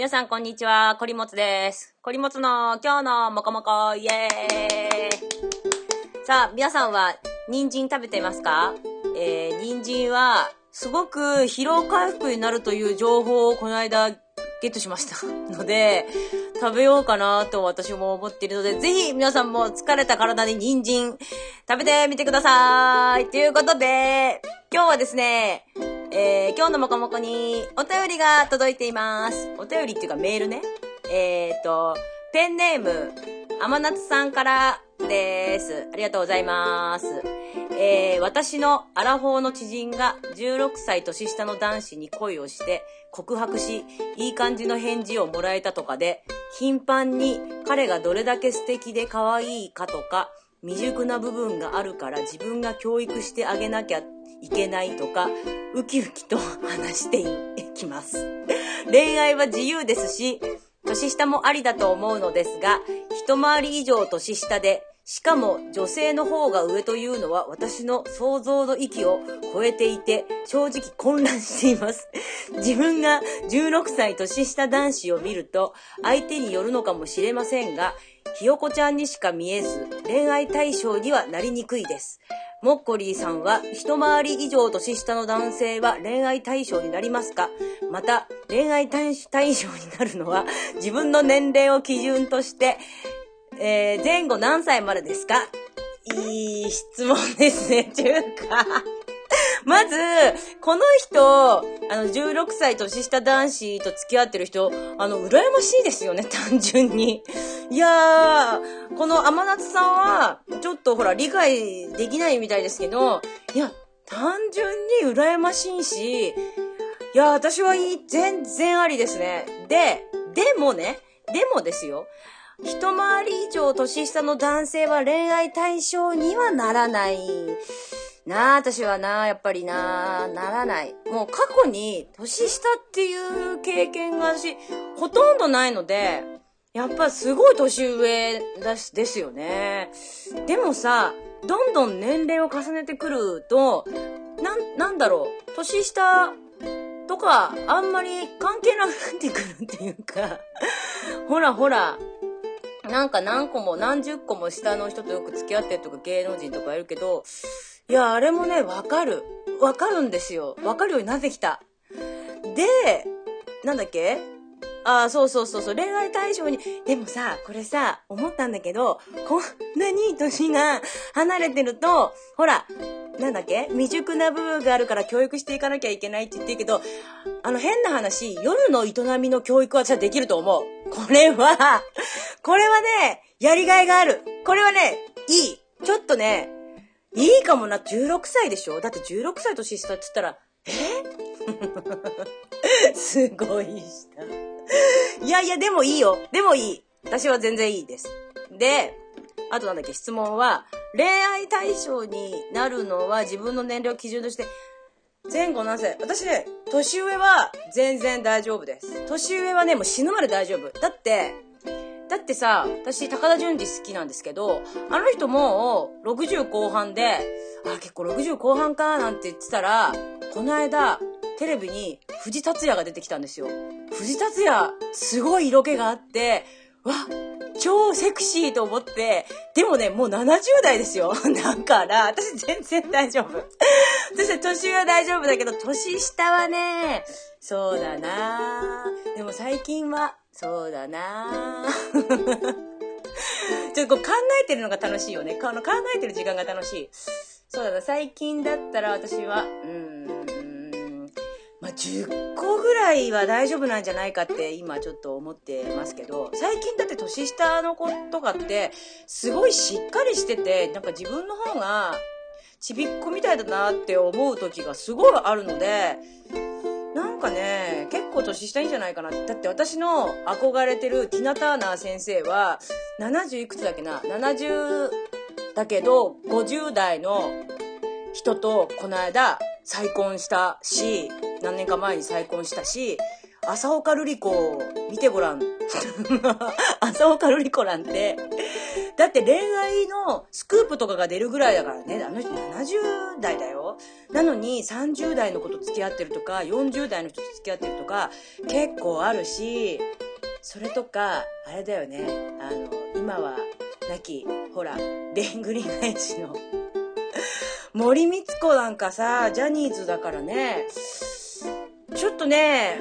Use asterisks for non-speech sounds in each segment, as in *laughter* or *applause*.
皆さんこんにちは、こりもつです。こりもつの今日のもこもこ、イエーイさあ、皆さんは人参食べてますか？えー、人参はすごく疲労回復になるという情報をこの間ゲットしました *laughs* ので、食べようかなと私も思っているので、ぜひ皆さんも疲れた体に人参食べてみてください。ということで、今日はですね、えー、今日のもこもこにお便りが届いています。お便りっていうかメールね。えーと、ペンネーム、甘夏さんからです。ありがとうございます。えー、私のアラフォーの知人が16歳年下の男子に恋をして告白し、いい感じの返事をもらえたとかで、頻繁に彼がどれだけ素敵で可愛いかとか、未熟な部分があるから自分が教育してあげなきゃいけないとか、ウキウキと話していきます。*laughs* 恋愛は自由ですし、年下もありだと思うのですが、一回り以上年下で、しかも女性の方が上というのは私の想像の域を超えていて、正直混乱しています。*laughs* 自分が16歳年下男子を見ると、相手によるのかもしれませんが、ひよこちゃんにしか見えず、恋愛対象にはなりにくいです。モッコリーさんは一回り以上年下の男性は恋愛対象になりますか？また、恋愛対象になるのは *laughs* 自分の年齢を基準として、えー、前後何歳までですか？いい質問ですね、ちゅうか。まず、この人、あの、16歳年下男子と付き合ってる人、あの、羨ましいですよね、*laughs* 単純に。いやー、この甘夏さんは、ちょっとほら、理解できないみたいですけど、いや、単純に羨ましいし、いや、私はいい、全然ありですね。で、でもね、でもですよ。一回り以上年下の男性は恋愛対象にはならない。なあ、私はなあ、やっぱりなあ、ならない。もう過去に年下っていう経験が私、ほとんどないので、やっぱすごい年上だし、ですよね。でもさ、どんどん年齢を重ねてくると、なん、なんだろう、年下とか、あんまり関係なくなってくるっていうか、ほらほら、なんか何個も何十個も下の人とよく付き合ってるとか芸能人とかいるけど、いや、あれもね、わかる。わかるんですよ。わかるようになってきた。で、なんだっけ？ああ、そうそうそうそう、恋愛対象に、でもさ、これさ、思ったんだけど、こんなに年が離れてると、ほら、なんだっけ？未熟な部分があるから教育していかなきゃいけないって言ってるけど、あの変な話、夜の営みの教育は私はできると思う。これは、これはね、やりがいがある。これはね、いい。ちょっとね、いいかもな。16歳でしょ？だって16歳年下って言ったら、え？*laughs* すごい下。いやいや、でもいいよ。でもいい。私は全然いいです。で、あとなんだっけ、質問は、恋愛対象になるのは自分の年齢を基準として、前後何歳？私ね、年上は全然大丈夫です。年上はね、もう死ぬまで大丈夫。だって、だってさ、私、高田純次好きなんですけど、あの人もう60後半で、あ、結構60後半かなんて言ってたら、この間、テレビに藤達也が出てきたんですよ。藤達也、すごい色気があって、わ、超セクシーと思って、でもね、もう70代ですよ。*laughs* だから、私全然大丈夫。*laughs* 私は年上は大丈夫だけど、年下はね、そうだなでも最近は、そうだな *laughs* ちょっとこう考えてるのが楽しいよね。この考えてる時間が楽しい。そうだな、最近だったら私は、うん、まあ、10個ぐらいは大丈夫なんじゃないかって今ちょっと思ってますけど、最近だって年下の子とかって、すごいしっかりしてて、なんか自分の方が、ちびっこみたいだなって思う時がすごいあるので、なんかね、結構年下いいんじゃないかな。だって私の憧れてるティナ・ターナー先生は、70いくつだっけな ?70 だけど、50代の人とこの間再婚したし、何年か前に再婚したし、朝岡瑠璃子見てごらん。*laughs* 朝岡瑠璃子なんて、*laughs* だって恋愛のスクープとかが出るぐらいだからね。あの人70代だよ。なのに30代の子と付き合ってるとか、40代の人と付き合ってるとか、結構あるし、それとか、あれだよね。あの、今は、亡き、ほら、でんぐり返しの森光子なんかさ、ジャニーズだからね、ちょっとね、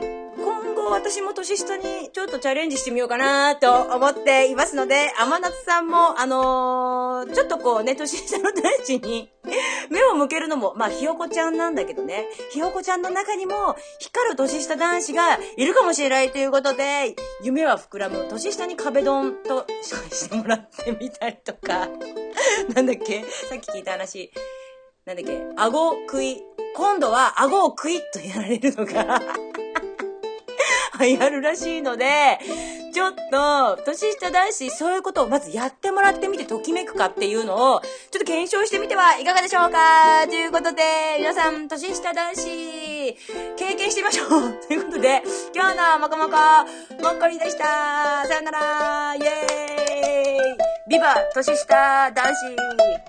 私も年下にちょっとチャレンジしてみようかなと思っていますので、甘夏さんも、あのー、ちょっとこうね、年下の男子に *laughs* 目を向けるのも、まあ、ひよこちゃんなんだけどね、ひよこちゃんの中にも光る年下男子がいるかもしれないということで、夢は膨らむ年下に壁ドンとしてもらってみたりとか、*laughs* なんだっけ？さっき聞いた話。なんだっけ？顎食い。今度は顎をクイッとやられるのが。流行るらしいので、ちょっと、年下男子、そういうことをまずやってもらってみてときめくかっていうのを、ちょっと検証してみてはいかがでしょうか？ということで、皆さん、年下男子、経験してみましょう。ということで、今日のもこもこ、もっこりでした。さよなら。イェーイ。ビバ年下男子。